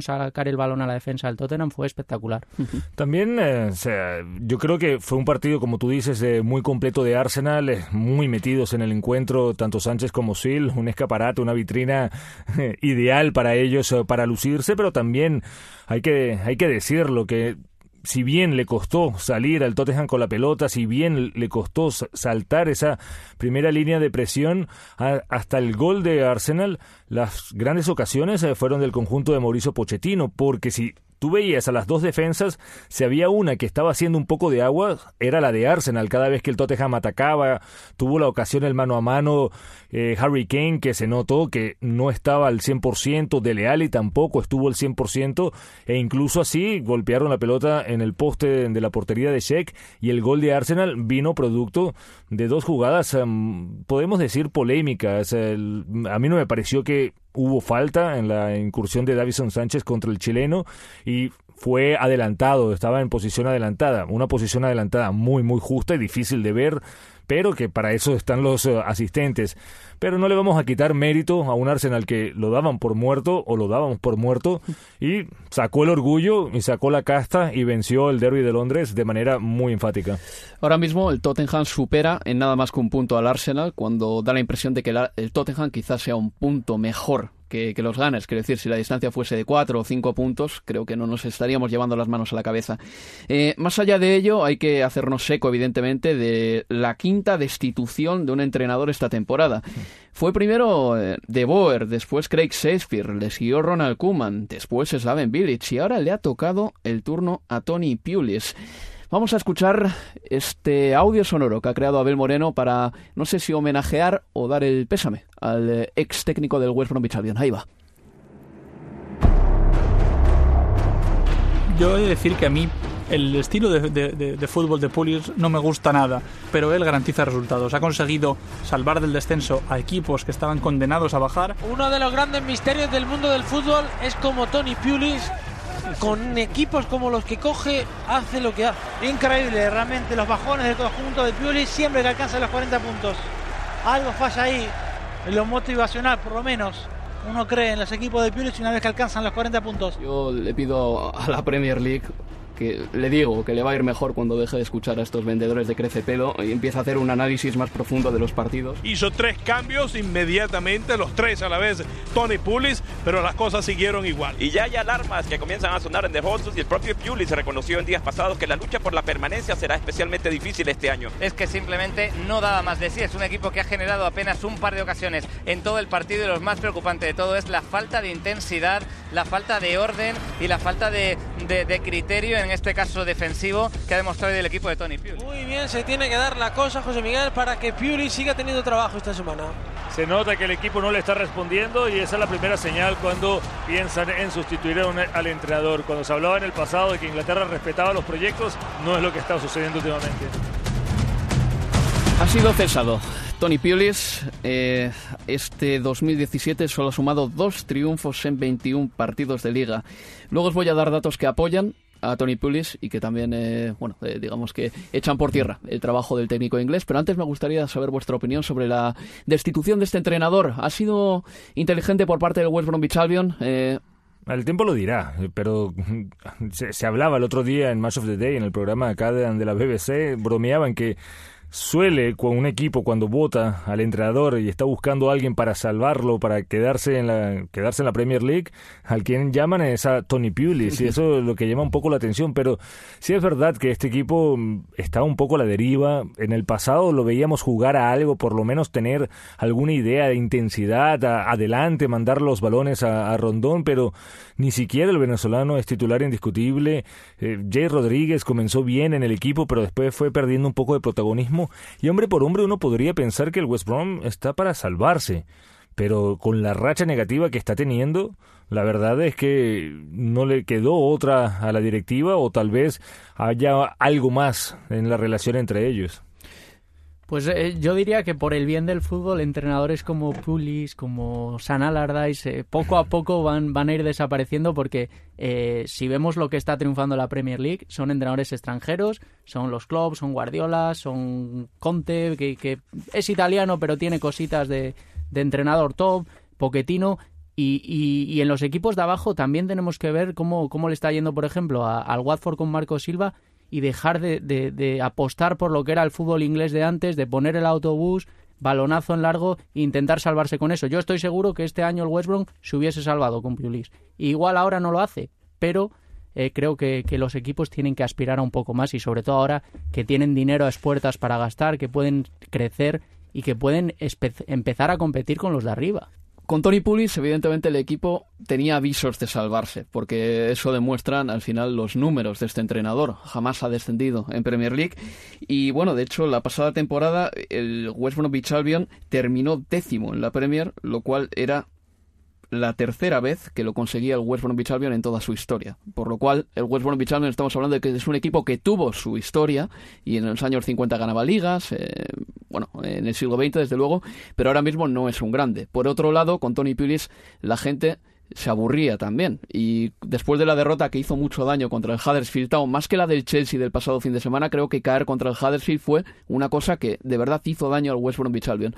Sacar el balón a la defensa del Tottenham fue espectacular. [LAUGHS] También, eh, yo creo que fue un partido, como tú dices, muy completo de Arsenal, eh, muy metidos en el encuentro, tanto Sánchez como Sil, un escaparate, una vitrina [LAUGHS] eh, ideal para ellos, para lucirse, pero también hay que, hay que decirlo, que si bien le costó salir al Tottenham con la pelota, si bien le costó saltar esa primera línea de presión hasta el gol de Arsenal, las grandes ocasiones eh, fueron del conjunto de Mauricio Pochettino, porque si tú veías a las dos defensas, si había una que estaba haciendo un poco de agua, era la de Arsenal. Cada vez que el Tottenham atacaba, tuvo la ocasión el mano a mano eh, Harry Kane, que se notó que no estaba al 100%, de Alli tampoco estuvo al 100%, e incluso así golpearon la pelota en el poste de la portería de Sheck, y el gol de Arsenal vino producto de dos jugadas, um, podemos decir, polémicas. A mí no me pareció que hubo falta en la incursión de Davison Sánchez contra el chileno y fue adelantado, estaba en posición adelantada, una posición adelantada muy muy justa y difícil de ver, pero que para eso están los uh, asistentes. Pero no le vamos a quitar mérito a un Arsenal que lo daban por muerto o lo dábamos por muerto y sacó el orgullo y sacó la casta y venció el derby de Londres de manera muy enfática. Ahora mismo el Tottenham supera en nada más que un punto al Arsenal cuando da la impresión de que el Tottenham quizás sea un punto mejor que, los Gunners. Quiero decir, si la distancia fuese de cuatro o cinco puntos, creo que no nos estaríamos llevando las manos a la cabeza. Eh, más allá de ello, hay que hacernos eco, evidentemente, de la quinta destitución de un entrenador esta temporada. Fue primero eh, De Boer, después Craig Shakespeare, le siguió Ronald Koeman, después Slaven Bilic y ahora le ha tocado el turno a Tony Pulis. Vamos a escuchar este audio sonoro que ha creado Abel Moreno para, no sé si homenajear o dar el pésame al eh, ex técnico del West Bromwich Albion. Ahí va. Yo he de decir que a mí el estilo de, de, de, de, fútbol de Pulis no me gusta nada, pero él garantiza resultados. Ha conseguido salvar del descenso a equipos que estaban condenados a bajar. Uno de los grandes misterios del mundo del fútbol es como Tony Pulis con equipos como los que coge, hace lo que hace. Increíble, realmente, los bajones del conjunto de Pioli siempre que alcanza los 40 puntos. Algo falla ahí, en lo motivacional, por lo menos. Uno cree en los equipos de Pioli una vez que alcanzan los 40 puntos. Yo le pido a la Premier League que le digo que le va a ir mejor cuando deje de escuchar a estos vendedores de crece pedo y empieza a hacer un análisis más profundo de los partidos. Hizo tres cambios inmediatamente, los tres a la vez, Tony Pulis, pero las cosas siguieron igual. Y ya hay alarmas que comienzan a sonar en The Hotsus y el propio Pulis reconoció en días pasados que la lucha por la permanencia será especialmente difícil este año. Es que simplemente no daba más de sí, es un equipo que ha generado apenas un par de ocasiones en todo el partido y lo más preocupante de todo es la falta de intensidad, la falta de orden y la falta de, de, de criterio en este caso defensivo que ha demostrado el equipo de Tony Piuli. Muy bien, se tiene que dar la cosa, José Miguel, para que Piuli siga teniendo trabajo esta semana. Se nota que el equipo no le está respondiendo y esa es la primera señal cuando piensan en sustituir a un, al entrenador. Cuando se hablaba en el pasado de que Inglaterra respetaba los proyectos, no es lo que está sucediendo últimamente. Ha sido cesado Tony Pulis, eh, este 2017 solo ha sumado dos triunfos en 21 partidos de liga. Luego os voy a dar datos que apoyan a Tony Pulis y que también, eh, bueno, eh, digamos que echan por tierra el trabajo del técnico inglés. Pero antes me gustaría saber vuestra opinión sobre la destitución de este entrenador. ¿Ha sido inteligente por parte del West Bromwich Albion? Eh, el tiempo lo dirá, pero [LAUGHS] se, se, hablaba el otro día en Match of the Day, en el programa acá de, de la BBC, bromeaban que suele con un equipo cuando vota al entrenador y está buscando a alguien para salvarlo, para quedarse en la quedarse en la Premier League, al quien llaman es a Tony Pulis y eso es lo que llama un poco la atención, pero sí es verdad que este equipo está un poco a la deriva. En el pasado lo veíamos jugar a algo, por lo menos tener alguna idea de intensidad, adelante, mandar los balones a, a, Rondón, pero ni siquiera el venezolano es titular indiscutible. Eh, Jay Rodríguez comenzó bien en el equipo, pero después fue perdiendo un poco de protagonismo y hombre por hombre uno podría pensar que el West Brom está para salvarse, pero con la racha negativa que está teniendo, la verdad es que no le quedó otra a la directiva o tal vez haya algo más en la relación entre ellos. Pues eh, yo diría que por el bien del fútbol, entrenadores como Pulis, como San Allardyce, eh, poco a poco van, van a ir desapareciendo porque eh, si vemos lo que está triunfando la Premier League, son entrenadores extranjeros, son los clubs, son Guardiola, son Conte, que, es italiano pero tiene cositas de, de entrenador top, Poquetino, y, y, y, en los equipos de abajo también tenemos que ver cómo, cómo le está yendo, por ejemplo, al Watford con Marco Silva y dejar de, de, de, apostar por lo que era el fútbol inglés de antes, de poner el autobús, balonazo en largo e intentar salvarse con eso. Yo estoy seguro que este año el West Brom se hubiese salvado con Pulis. Igual ahora no lo hace, pero eh, creo que, los equipos tienen que aspirar a un poco más y sobre todo ahora que tienen dinero a expuertas para gastar, que pueden crecer y que pueden empezar a competir con los de arriba. Con Tony Pulis, evidentemente, el equipo tenía avisos de salvarse, porque eso demuestran al final los números de este entrenador. Jamás ha descendido en Premier League. Y bueno, de hecho, la pasada temporada el West Bromwich Albion terminó décimo en la Premier, lo cual era la tercera vez que lo conseguía el West Bromwich Albion en toda su historia. Por lo cual, el West Bromwich Albion estamos hablando de que es un equipo que tuvo su historia y en los años 50 ganaba ligas, eh, bueno, en el siglo XX desde luego, pero ahora mismo no es un grande. Por otro lado, con Tony Pulis la gente se aburría también. Y después de la derrota que hizo mucho daño contra el Huddersfield Town, más que la del Chelsea del pasado fin de semana, creo que caer contra el Huddersfield fue una cosa que de verdad hizo daño al West Bromwich Albion.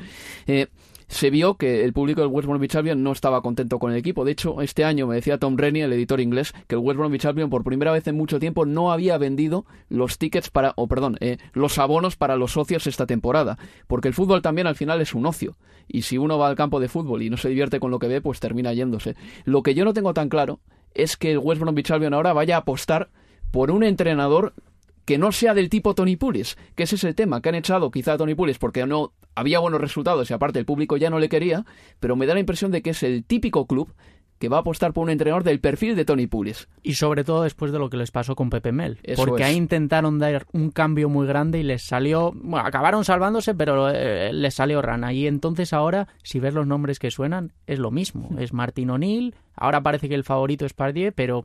Eh, se vio que el público del West Bromwich Albion no estaba contento con el equipo. De hecho, este año me decía Tom Rennie, el editor inglés, que el West Bromwich Albion por primera vez en mucho tiempo no había vendido los tickets para, o perdón, eh, los abonos para los socios esta temporada. Porque el fútbol también al final es un ocio. Y si uno va al campo de fútbol y no se divierte con lo que ve, pues termina yéndose. Lo que yo no tengo tan claro es que el West Bromwich Albion ahora vaya a apostar por un entrenador que no sea del tipo Tony Pulis, que ese es el tema, que han echado quizá a Tony Pulis porque no había buenos resultados y aparte el público ya no le quería, pero me da la impresión de que es el típico club que va a apostar por un entrenador del perfil de Tony Pulis. Y sobre todo después de lo que les pasó con Pepe Mel. Eso porque es. ahí intentaron dar un cambio muy grande y les salió... Bueno, acabaron salvándose, pero eh, les salió rana. Y entonces ahora, si ves los nombres que suenan, es lo mismo. Es Martín O'Neill, ahora parece que el favorito es Pardier, pero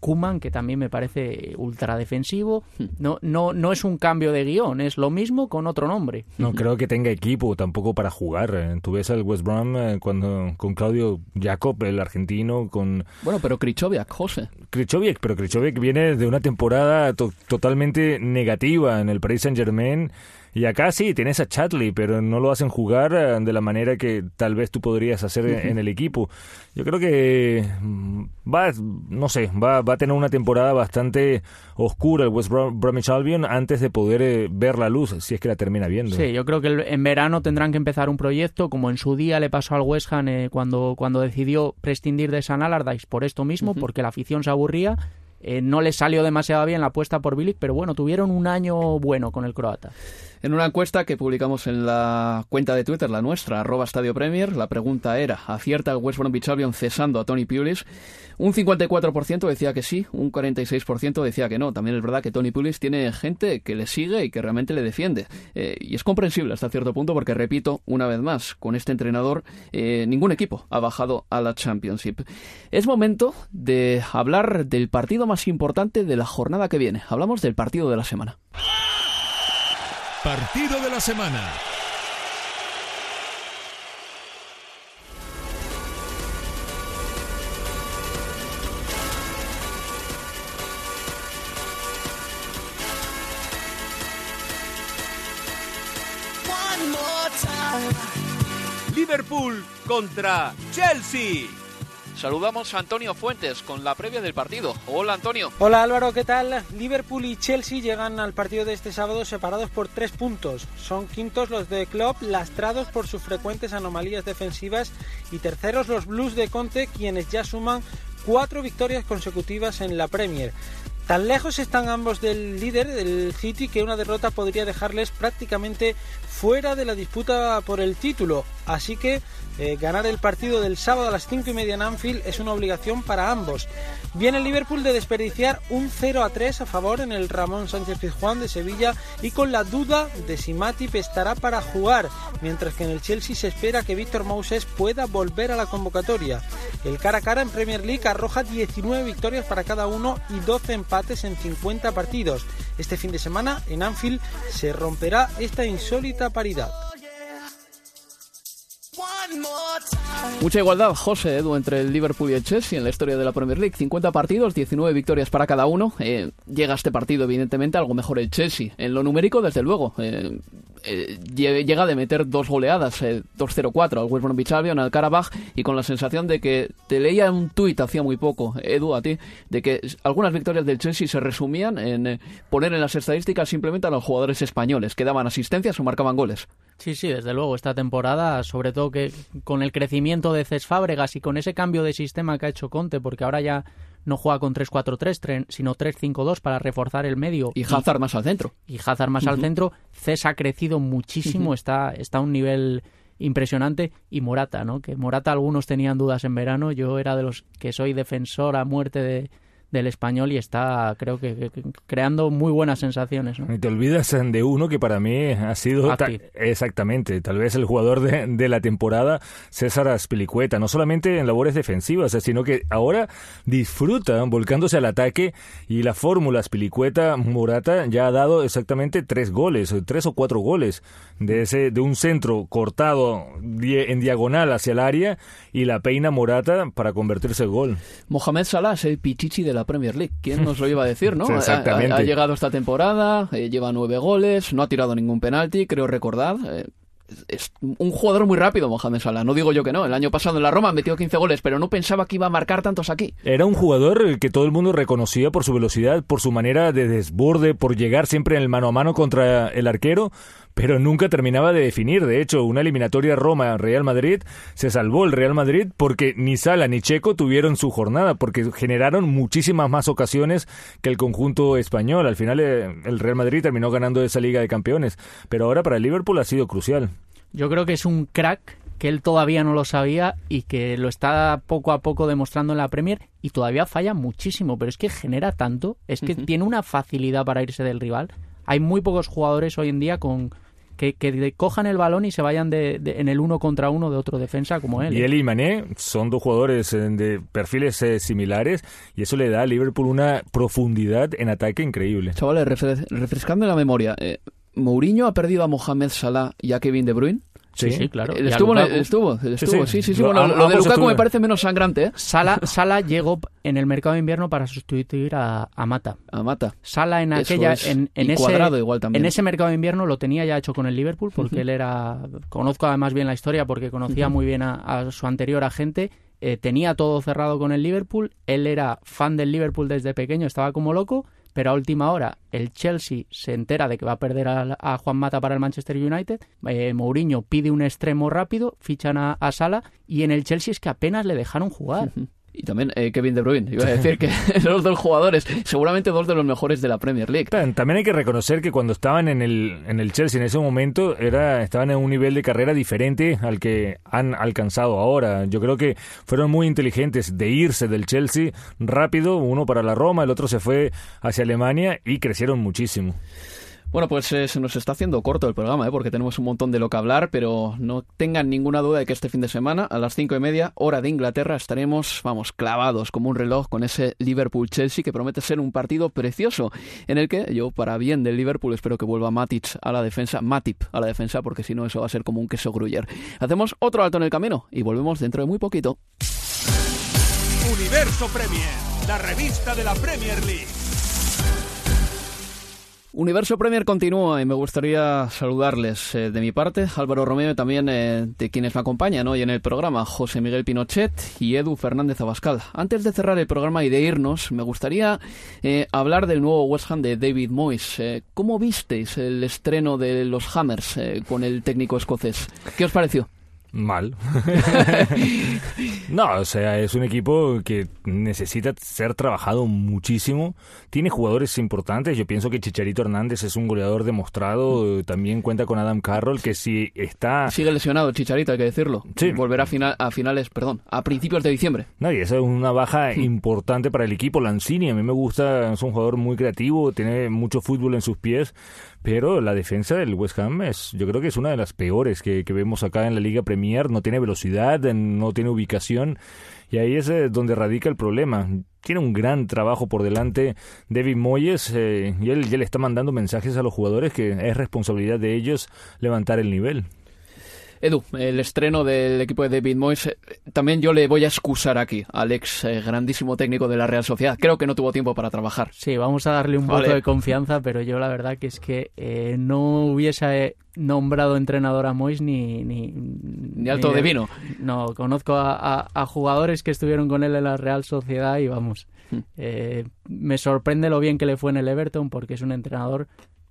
Kuman, que también me parece ultra defensivo. No, no, no es un cambio de guion, es lo mismo con otro nombre. No creo que tenga equipo tampoco para jugar. Eh. Tú ves al West Brom eh, cuando, con Claudio Jacob, el argentino, con... Bueno, pero Krichoviak, José. Krichoviak, pero Krichoviak viene de una temporada to totalmente negativa en el Paris Saint-Germain y acá sí, tienes a Chatley, pero no lo hacen jugar eh, de la manera que tal vez tú podrías hacer en el equipo. Yo creo que mm, va, no sé, va, va a tener una temporada bastante oscura el West Bromwich Albion antes de poder eh, ver la luz, si es que la termina viendo. Sí, yo creo que en verano tendrán que empezar un proyecto, como en su día le pasó al West Ham eh, cuando, cuando decidió prescindir de San Allardyce por esto mismo, uh -huh. porque la afición se aburría eh, no les salió demasiado bien la apuesta por Bilic, pero bueno, tuvieron un año bueno con el croata. En una encuesta que publicamos en la cuenta de Twitter, la nuestra, arroba Estadio Premier, la pregunta era, ¿acierta el West Bromwich Albion cesando a Tony Pulis? Un 54% decía que sí, un 46% decía que no. También es verdad que Tony Pulis tiene gente que le sigue y que realmente le defiende. Eh, y es comprensible hasta cierto punto porque, repito, una vez más, con este entrenador, eh, ningún equipo ha bajado a la Championship. Es momento de hablar del partido más importante de la jornada que viene. Hablamos del partido de la semana partido de la semana. Liverpool contra Chelsea. Saludamos a Antonio Fuentes con la previa del partido. Hola Antonio. Hola Álvaro, ¿qué tal? Liverpool y Chelsea llegan al partido de este sábado separados por tres puntos. Son quintos los de Klopp, lastrados por sus frecuentes anomalías defensivas, y terceros los Blues de Conte, quienes ya suman cuatro victorias consecutivas en la Premier. Tan lejos están ambos del líder, del City, que una derrota podría dejarles prácticamente fuera de la disputa por el título. Así que eh, ganar el partido del sábado a las 5 y media en Anfield es una obligación para ambos. Viene Liverpool de desperdiciar un 0 a 3 a favor en el Ramón Sánchez Pizjuán de Sevilla y con la duda de si Matip estará para jugar, mientras que en el Chelsea se espera que Víctor Moses pueda volver a la convocatoria. El cara a cara en Premier League arroja 19 victorias para cada uno y 12 empates en 50 partidos. Este fin de semana en Anfield se romperá esta insólita paridad. Mucha igualdad, José Edu, entre el Liverpool y el Chelsea en la historia de la Premier League. 50 partidos, 19 victorias para cada uno. Eh, llega este partido, evidentemente, algo mejor el Chelsea. En lo numérico, desde luego. Eh, eh, llega de meter dos goleadas, 2-0-4 al West Bromwich Albion, al Karabaj, y con la sensación de que te leía un tuit hacía muy poco, Edu, a ti, de que algunas victorias del Chelsea se resumían en poner en las estadísticas simplemente a los jugadores españoles, que daban asistencias o marcaban goles. Sí, sí, desde luego. Esta temporada, sobre todo que con el crecimiento de Cés Fábregas y con ese cambio de sistema que ha hecho Conte, porque ahora ya no juega con 3-4-3, sino 3-5-2 para reforzar el medio. Y Hazard más al centro. Y Hazard más al centro. Cés ha crecido muchísimo, está, está a un nivel impresionante. Y Morata, ¿no? Que Morata algunos tenían dudas en verano. Yo era de los que soy defensor a muerte de, del español y está, creo que, creando muy buenas sensaciones. ¿no? Y te olvidas de uno que para mí ha sido exactamente, tal vez el jugador de, de, la temporada, César Aspilicueta, no solamente en labores defensivas, sino que ahora disfruta volcándose al ataque y la fórmula Aspilicueta Morata ya ha dado exactamente tres goles, tres o cuatro goles de ese de un centro cortado en diagonal hacia el área y la peina Morata para convertirse en gol. Mohamed Salah es el pichichi de la Premier League. ¿Quién nos lo iba a decir, no? [LAUGHS] exactamente. Ha, llegado esta temporada, eh, lleva nueve goles, no ha tirado ningún penalti, creo recordar. Eh, es un jugador muy rápido, Mohamed Salah. No digo yo que no. El año pasado en la Roma metió 15 goles, pero no pensaba que iba a marcar tantos aquí. Era un jugador que todo el mundo reconocía por su velocidad, por su manera de desborde, por llegar siempre en el mano a mano contra el arquero, pero nunca terminaba de definir. De hecho, una eliminatoria Roma-Real Madrid se salvó el Real Madrid porque ni Sala ni Checo tuvieron su jornada, porque generaron muchísimas más ocasiones que el conjunto español. Al final eh, el Real Madrid terminó ganando esa Liga de Campeones, pero ahora para el Liverpool ha sido crucial. Yo creo que es un crack que él todavía no lo sabía y que lo está poco a poco demostrando en la Premier y todavía falla muchísimo, pero es que genera tanto, es que tiene una facilidad para irse del rival. Hay muy pocos jugadores hoy en día con, que, cojan el balón y se vayan de, en el uno contra uno de otro defensa como él. Y él y Mané son dos jugadores eh, de perfiles eh, similares y eso le da a Liverpool una profundidad en ataque increíble. Chavales, refrescando la memoria, eh, ¿Mourinho ha perdido a Mohamed Salah y a Kevin De Bruyne? Sí, sí, claro. Él estuvo, estuvo, estuvo, sí, sí, sí. Bueno, lo, de Lukaku me parece menos sangrante. ¿eh? Sala, [LAUGHS] Sala llegó en el mercado de invierno para sustituir a, a Mata. A Mata. Sala en aquella, en, en ese, igual también. en ese mercado de invierno lo tenía ya hecho con el Liverpool porque él era, conozco además bien la historia porque conocía muy bien a, su anterior agente. Eh, tenía todo cerrado con el Liverpool. Él era fan del Liverpool desde pequeño, estaba como loco pero a última hora el Chelsea se entera de que va a perder a, Juan Mata para el Manchester United, eh, Mourinho pide un extremo rápido, fichan a, a Sala y en el Chelsea es que apenas le dejaron jugar. [LAUGHS] Y también eh, Kevin De Bruyne. Iba a decir que [LAUGHS] los dos jugadores, seguramente dos de los mejores de la Premier League. También hay que reconocer que cuando estaban en el, en el Chelsea en ese momento, era, estaban en un nivel de carrera diferente al que han alcanzado ahora. Yo creo que fueron muy inteligentes de irse del Chelsea rápido, uno para la Roma, el otro se fue hacia Alemania y crecieron muchísimo. Bueno, pues eh, se nos está haciendo corto el programa, ¿eh? porque tenemos un montón de lo que hablar, pero no tengan ninguna duda de que este fin de semana, a las cinco y media, hora de Inglaterra, estaremos, vamos, clavados como un reloj con ese Liverpool-Chelsea que promete ser un partido precioso, en el que yo, para bien del Liverpool, espero que vuelva Matic a la defensa, Matip a la defensa, porque si no eso va a ser como un queso gruyer. Hacemos otro alto en el camino y volvemos dentro de muy poquito. Universo Premier, la revista de la Premier League. Universo Premier continúa y me gustaría saludarles eh, de mi parte, Álvaro Romeo y también eh, de quienes me acompañan hoy en el programa, José Miguel Pinochet y Edu Fernández Abascal. Antes de cerrar el programa y de irnos, me gustaría eh, hablar del nuevo West Ham de David Moyes. ¿Cómo visteis el estreno de los Hammers con el técnico escocés? ¿Qué os pareció? Mal. [LAUGHS] no, o sea, es un equipo que necesita ser trabajado muchísimo. Tiene jugadores importantes. Yo pienso que Chicharito Hernández es un goleador demostrado. También cuenta con Adam Carroll, que si está. Sigue lesionado Chicharito, hay que decirlo. Sí. Volverá a, final, a finales, perdón, a principios de diciembre. No, y esa es una baja importante para el equipo. Lanzini, a mí me gusta, es un jugador muy creativo, tiene mucho fútbol en sus pies pero la defensa del West Ham es, yo creo que es una de las peores que, vemos acá en la Liga Premier. No tiene velocidad, no tiene ubicación y ahí es eh, donde radica el problema. Tiene un gran trabajo por delante David Moyes eh, y él ya le está mandando mensajes a los jugadores que es responsabilidad de ellos levantar el nivel. Edu, el estreno del equipo de David Moyes, eh, también yo le voy a excusar aquí al ex eh, grandísimo técnico de la Real Sociedad. Creo que no tuvo tiempo para trabajar. Sí, vamos a darle un voto de confianza, pero yo la verdad que es que eh, no hubiese nombrado entrenador a Moyes ni... Ni, ni alto de vino. No, conozco a, jugadores que estuvieron con él en la Real Sociedad y vamos... Hmm. me sorprende lo bien que le fue en el Everton porque es un entrenador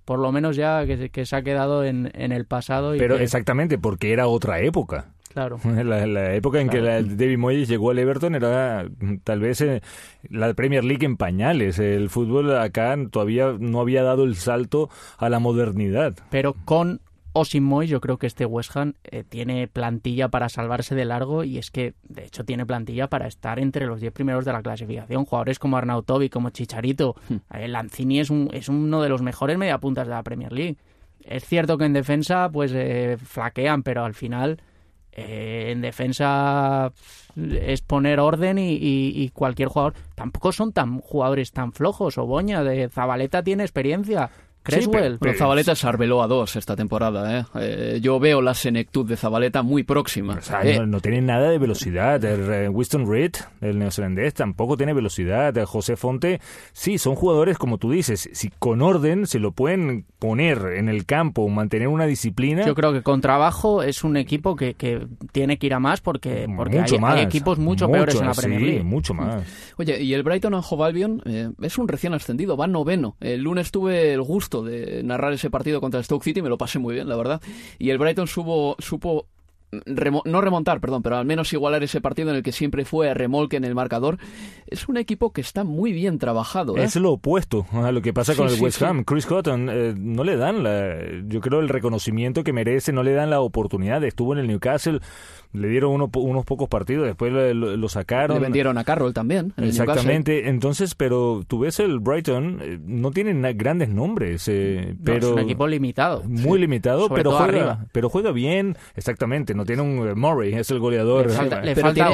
por lo menos ya que, se ha quedado en, el pasado. Pero exactamente, porque era otra época. Claro. [LAUGHS] La, época en que David Moyes llegó al Everton era tal vez eh, la Premier League en pañales. El fútbol acá todavía no había dado el salto a la modernidad. Pero con o sin Moyes, yo creo que este West Ham eh, tiene plantilla para salvarse de largo y es que, de hecho, tiene plantilla para estar entre los 10 primeros de la clasificación. Jugadores como Arnautovic, como Chicharito. Hmm. Eh, Lanzini es, un, es uno de los mejores mediapuntas de la Premier League. Es cierto que en defensa, pues, eh, flaquean, pero al final... en defensa es poner orden y, cualquier jugador. Tampoco son tan jugadores tan flojos. Oboña de Zabaleta tiene experiencia. Creswell. Sí, pero, Zabaleta es Arbeloa 2 esta temporada. ¿eh? ¿eh? yo veo la senectud de Zabaleta muy próxima. Eh, no, tiene nada de velocidad. El, Winston Reed, el neozelandés, tampoco tiene velocidad. José Fonte, sí, son jugadores como tú dices. Si con orden se lo pueden poner en el campo, mantener una disciplina. Yo creo que con trabajo es un equipo que, tiene que ir a más porque, porque hay, equipos mucho, peores en la Premier League. Sí, mucho más. Oye, y el Brighton and Hove Albion eh, es un recién ascendido, va noveno. El lunes tuve el gusto de narrar ese partido contra el Stoke City, me lo pasé muy bien, la verdad. Y el Brighton supo, no remontar, perdón, pero al menos igualar ese partido en el que siempre fue remolque en el marcador. Es un equipo que está muy bien trabajado. ¿eh? Es lo opuesto a lo que pasa con el West Ham. Chris Cotton eh, no le dan, la, yo creo, el reconocimiento que merece, no le dan la oportunidad. Estuvo en el Newcastle le dieron unos pocos partidos, después lo, sacaron. Le vendieron a Carroll también. Exactamente. Entonces, pero tú ves el Brighton, eh, no tienen grandes nombres, eh, pero es un equipo limitado. Muy limitado, pero juega, pero juega bien. Exactamente. No tiene un eh, Murray, es el goleador. Le falta,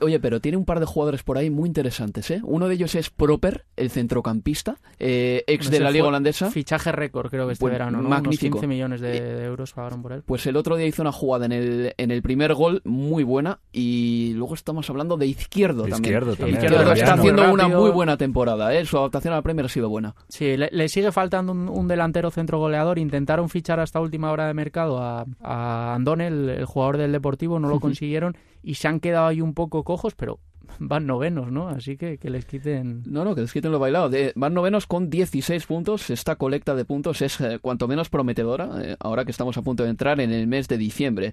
Oye, pero tiene un par de jugadores por ahí muy interesantes. ¿eh? Uno de ellos es Proper, el centrocampista, ex de la liga holandesa. Fichaje récord, creo que este verano. ¿no? Magnífico. 15 millones de, euros pagaron por él. Pues el otro día hizo una jugada en el, en el primer gol muy buena y luego estamos hablando de Izquierdo también. Izquierdo, también. está haciendo una muy buena temporada, ¿eh? su adaptación a la Premier ha sido buena. Sí, le, sigue faltando un, delantero centro goleador. Intentaron fichar hasta última hora de mercado a, a Andone, el, jugador del Deportivo, no lo consiguieron y se han quedado ahí un poco cojos, pero van novenos, ¿no? Así que que les quiten... No, no, que les quiten lo bailado. van novenos con 16 puntos. Esta colecta de puntos es eh, cuanto menos prometedora, eh, ahora que estamos a punto de entrar en el mes de diciembre.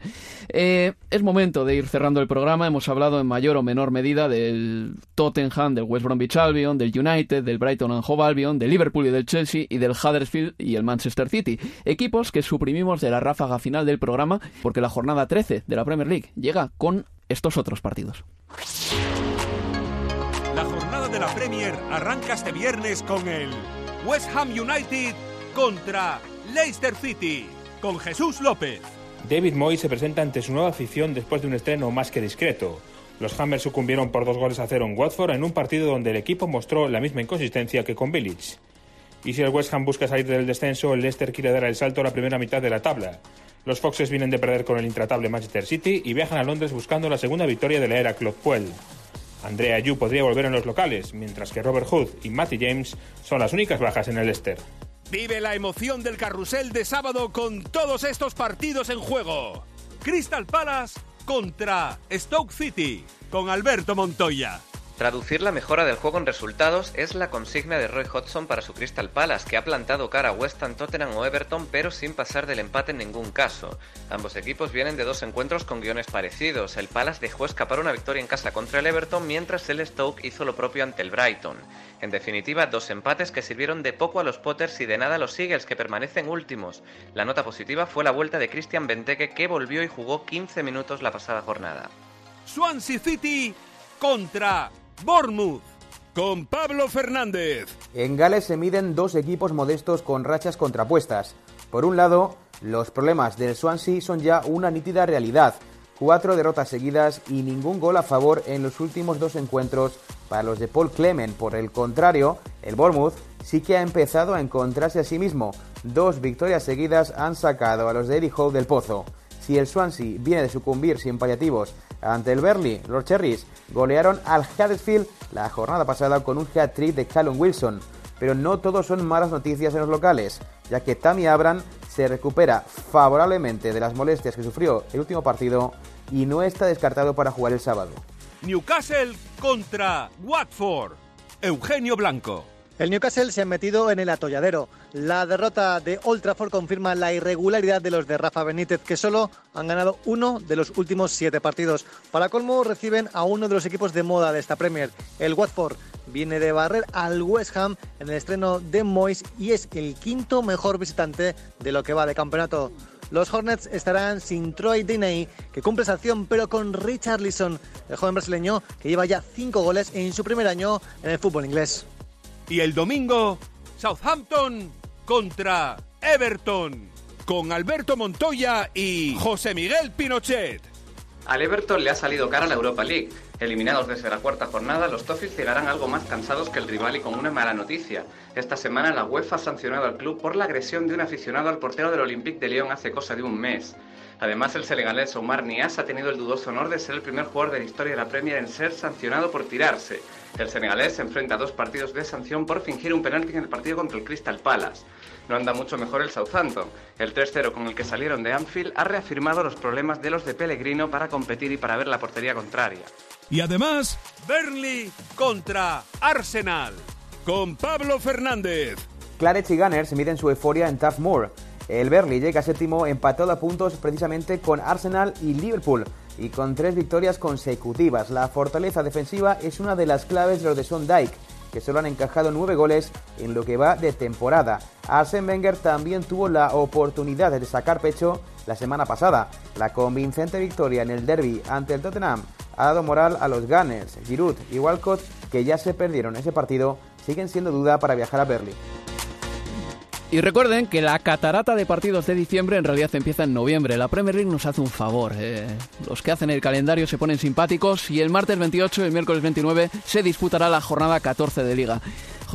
Eh, es momento de ir cerrando el programa. Hemos hablado en mayor o menor medida del Tottenham, del West Bromwich Albion, del United, del Brighton and Hove Albion, del Liverpool y del Chelsea y del Huddersfield y el Manchester City. Equipos que suprimimos de la ráfaga final del programa porque la jornada 13 de la Premier League llega con estos otros partidos. De la Premier arranca este viernes con el West Ham United contra Leicester City, con Jesús López. David Moyes se presenta ante su nueva afición después de un estreno más que discreto. Los Hammers sucumbieron por dos goles a cero en Watford en un partido donde el equipo mostró la misma inconsistencia que con Village. Y si el West Ham busca salir del descenso, el Leicester quiere dar el salto a la primera mitad de la tabla. Los Foxes vienen de perder con el intratable Manchester City y viajan a Londres buscando la segunda victoria de la era Claude Puel. Andrea Yu podría volver en los locales, mientras que Robert Hood y Matty James son las únicas bajas en el Leicester. Vive la emoción del carrusel de sábado con todos estos partidos en juego. Crystal Palace contra Stoke City con Alberto Montoya. Traducir la mejora del juego en resultados es la consigna de Roy Hodgson para su Crystal Palace, que ha plantado cara a West Ham, Tottenham o Everton, pero sin pasar del empate en ningún caso. Ambos equipos vienen de dos encuentros con guiones parecidos. El Palace dejó escapar una victoria en casa contra el Everton, mientras el Stoke hizo lo propio ante el Brighton. En definitiva, dos empates que sirvieron de poco a los Potters y de nada a los Eagles, que permanecen últimos. La nota positiva fue la vuelta de Christian Benteke, que volvió y jugó 15 minutos la pasada jornada. Swansea City contra Bournemouth con Pablo Fernández. En Gales se miden dos equipos modestos con rachas contrapuestas. Por un lado, los problemas del Swansea son ya una nítida realidad. Cuatro derrotas seguidas y ningún gol a favor en los últimos dos encuentros para los de Paul Clement. Por el contrario, el Bournemouth sí que ha empezado a encontrarse a sí mismo. Dos victorias seguidas han sacado a los de Eddie Howe del pozo. Si el Swansea viene de sucumbir sin paliativos ante el Burnley, los Cherries golearon al Huddersfield la jornada pasada con un hat-trick de Callum Wilson. Pero no todo son malas noticias en los locales, ya que Tammy Abram se recupera favorablemente de las molestias que sufrió el último partido y no está descartado para jugar el sábado. Newcastle contra Watford. Eugenio Blanco. El Newcastle se ha metido en el atolladero. La derrota de Old Trafford confirma la irregularidad de los de Rafa Benítez, que solo han ganado uno de los últimos siete partidos. Para colmo, reciben a uno de los equipos de moda de esta Premier. El Watford viene de barrer al West Ham en el estreno de Moyes y es el quinto mejor visitante de lo que va de campeonato. Los Hornets estarán sin Troy Diney, que cumple sanción, pero con Richard Leeson, el joven brasileño que lleva ya cinco goles en su primer año en el fútbol inglés. Y el domingo, Southampton contra Everton, con Alberto Montoya y José Miguel Pinochet. Al Everton le ha salido cara la Europa League. Eliminados desde la cuarta jornada, los Toffees llegarán algo más cansados que el rival y con una mala noticia. Esta semana la UEFA ha sancionado al club por la agresión de un aficionado al portero del Olympique de Lyon hace cosa de un mes. Además, el senegalés Omar Nias ha tenido el dudoso honor de ser el primer jugador de la historia de la Premier en ser sancionado por tirarse. El senegalés se enfrenta a dos partidos de sanción por fingir un penalti en el partido contra el Crystal Palace. No anda mucho mejor el Southampton. El 3-0 con el que salieron de Anfield ha reafirmado los problemas de los de Pellegrino para competir y para ver la portería contraria. Y además, Burnley contra Arsenal, con Pablo Fernández. Claret y Gunners miden su euforia en Turf Moor. El Burnley llega séptimo empatado a puntos precisamente con Arsenal y Liverpool y con tres victorias consecutivas. La fortaleza defensiva es una de las claves de los de Sondike, que solo han encajado nueve goles en lo que va de temporada. Arsene Wenger también tuvo la oportunidad de sacar pecho la semana pasada. La convincente victoria en el derby ante el Tottenham ha dado moral a los Gunners. Giroud y Walcott, que ya se perdieron ese partido, siguen siendo duda para viajar a Berlín. Y recuerden que la catarata de partidos de diciembre en realidad empieza en noviembre. La Premier League nos hace un favor. eh. Los que hacen el calendario se ponen simpáticos y el martes 28 y el miércoles 29 se disputará la jornada 14 de Liga.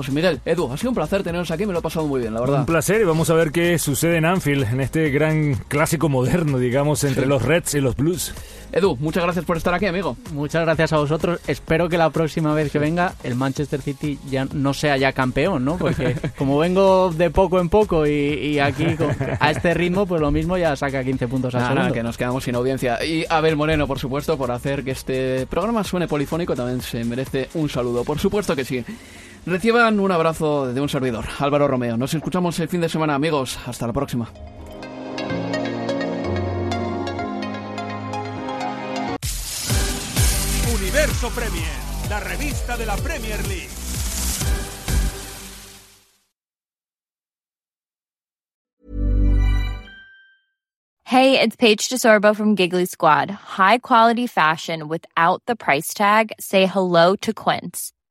José Miguel, Edu, ha sido un placer teneros aquí, me lo he pasado muy bien, la verdad. Un placer y vamos a ver qué sucede en Anfield, en este gran clásico moderno, digamos, entre Sí. los Reds y los Blues. Edu, muchas gracias por estar aquí, amigo. Muchas gracias a vosotros. Espero que la próxima vez que venga el Manchester City ya no sea ya campeón, ¿no? Porque [LAUGHS] como vengo de poco en poco y, y aquí con- a este ritmo, pues lo mismo ya saca 15 puntos al Nada, nada, segundo. que nos quedamos sin audiencia. Y Abel Moreno, por supuesto, por hacer que este programa suene polifónico, también se merece un saludo. Por supuesto que sí. Reciban un abrazo de un servidor, Álvaro Romeo. Nos escuchamos el fin de semana, amigos. Hasta la próxima. Universo Premier, la revista de la Premier League. Hey, it's Paige DeSorbo from Giggly Squad. High quality fashion without the price tag. Say hello to Quince.